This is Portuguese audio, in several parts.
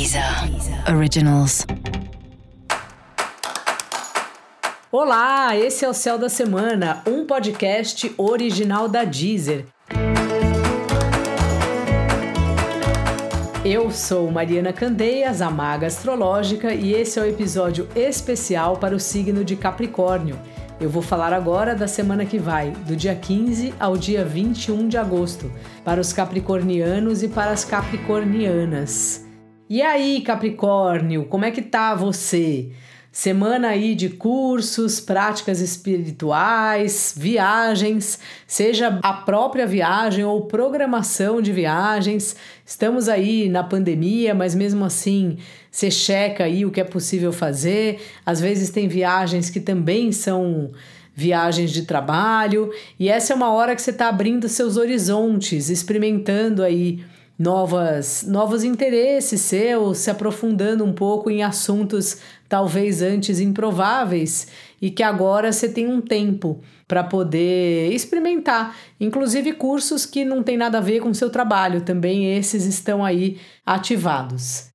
Deezer Originals. Olá, esse é o Céu da Semana, um podcast original da Deezer. Eu sou Mariana Candeias, a maga astrológica, e esse é o episódio especial para o signo de Capricórnio. Eu vou falar agora da semana que vai, do dia 15 ao dia 21 de agosto, para os capricornianos e para as capricornianas. E aí, Capricórnio, como é que tá você? Semana aí de cursos, práticas espirituais, viagens, seja a própria viagem ou programação de viagens. Estamos aí na pandemia, mas mesmo assim você checa aí o que é possível fazer. Às vezes tem viagens que também são viagens de trabalho, e essa é uma hora que você está abrindo seus horizontes, experimentando aí novas, novos interesses seus, se aprofundando um pouco em assuntos talvez antes improváveis e que agora você tem um tempo para poder experimentar, inclusive cursos que não tem nada a ver com o seu trabalho, também esses estão aí ativados.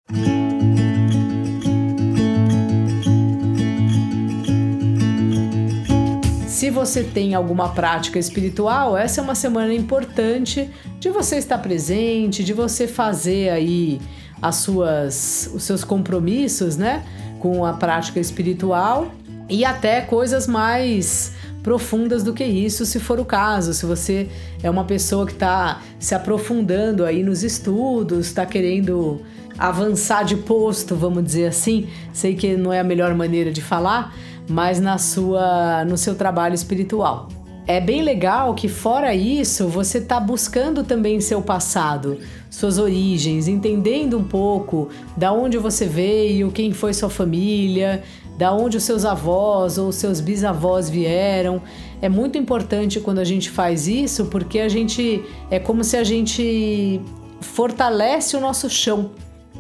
Se você tem alguma prática espiritual, essa é uma semana importante de você estar presente, de você fazer aí as suas, os seus compromissos, né, com a prática espiritual e até coisas mais profundas do que isso, se for o caso. Se você é uma pessoa que está se aprofundando aí nos estudos, está querendo avançar de posto, vamos dizer assim, sei que não é a melhor maneira de falar, mas na sua no seu trabalho espiritual. É bem legal que fora isso, você está buscando também seu passado, suas origens, entendendo um pouco da onde você veio, quem foi sua família, da onde os seus avós ou seus bisavós vieram. É muito importante quando a gente faz isso, porque a gente é como se a gente fortalece o nosso chão.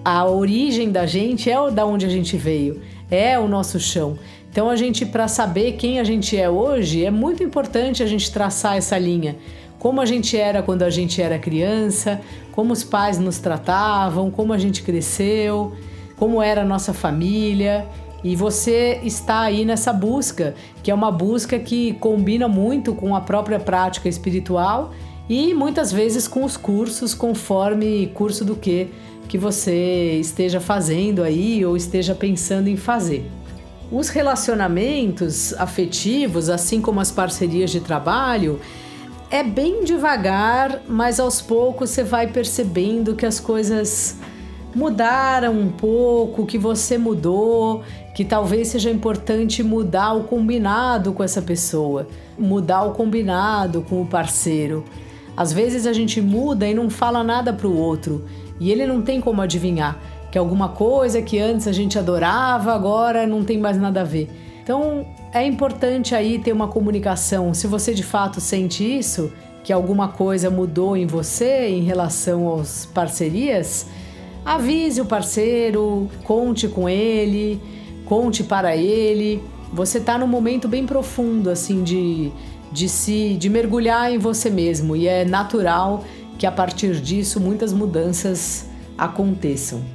A origem da gente é da onde a gente veio, é o nosso chão. Então a gente para saber quem a gente é hoje, é muito importante a gente traçar essa linha. Como a gente era quando a gente era criança, como os pais nos tratavam, como a gente cresceu, como era a nossa família. E você está aí nessa busca, que é uma busca que combina muito com a própria prática espiritual e muitas vezes com os cursos, conforme curso do que que você esteja fazendo aí ou esteja pensando em fazer. Os relacionamentos afetivos, assim como as parcerias de trabalho, é bem devagar, mas aos poucos você vai percebendo que as coisas mudaram um pouco, que você mudou, que talvez seja importante mudar o combinado com essa pessoa, mudar o combinado com o parceiro. Às vezes a gente muda e não fala nada para o outro, e ele não tem como adivinhar que alguma coisa que antes a gente adorava, agora não tem mais nada a ver. Então é importante aí ter uma comunicação. Se você de fato sente isso, que alguma coisa mudou em você em relação às parcerias, avise o parceiro, conte com ele, conte para ele. Você está num momento bem profundo assim de de se de mergulhar em você mesmo e é natural que a partir disso muitas mudanças aconteçam.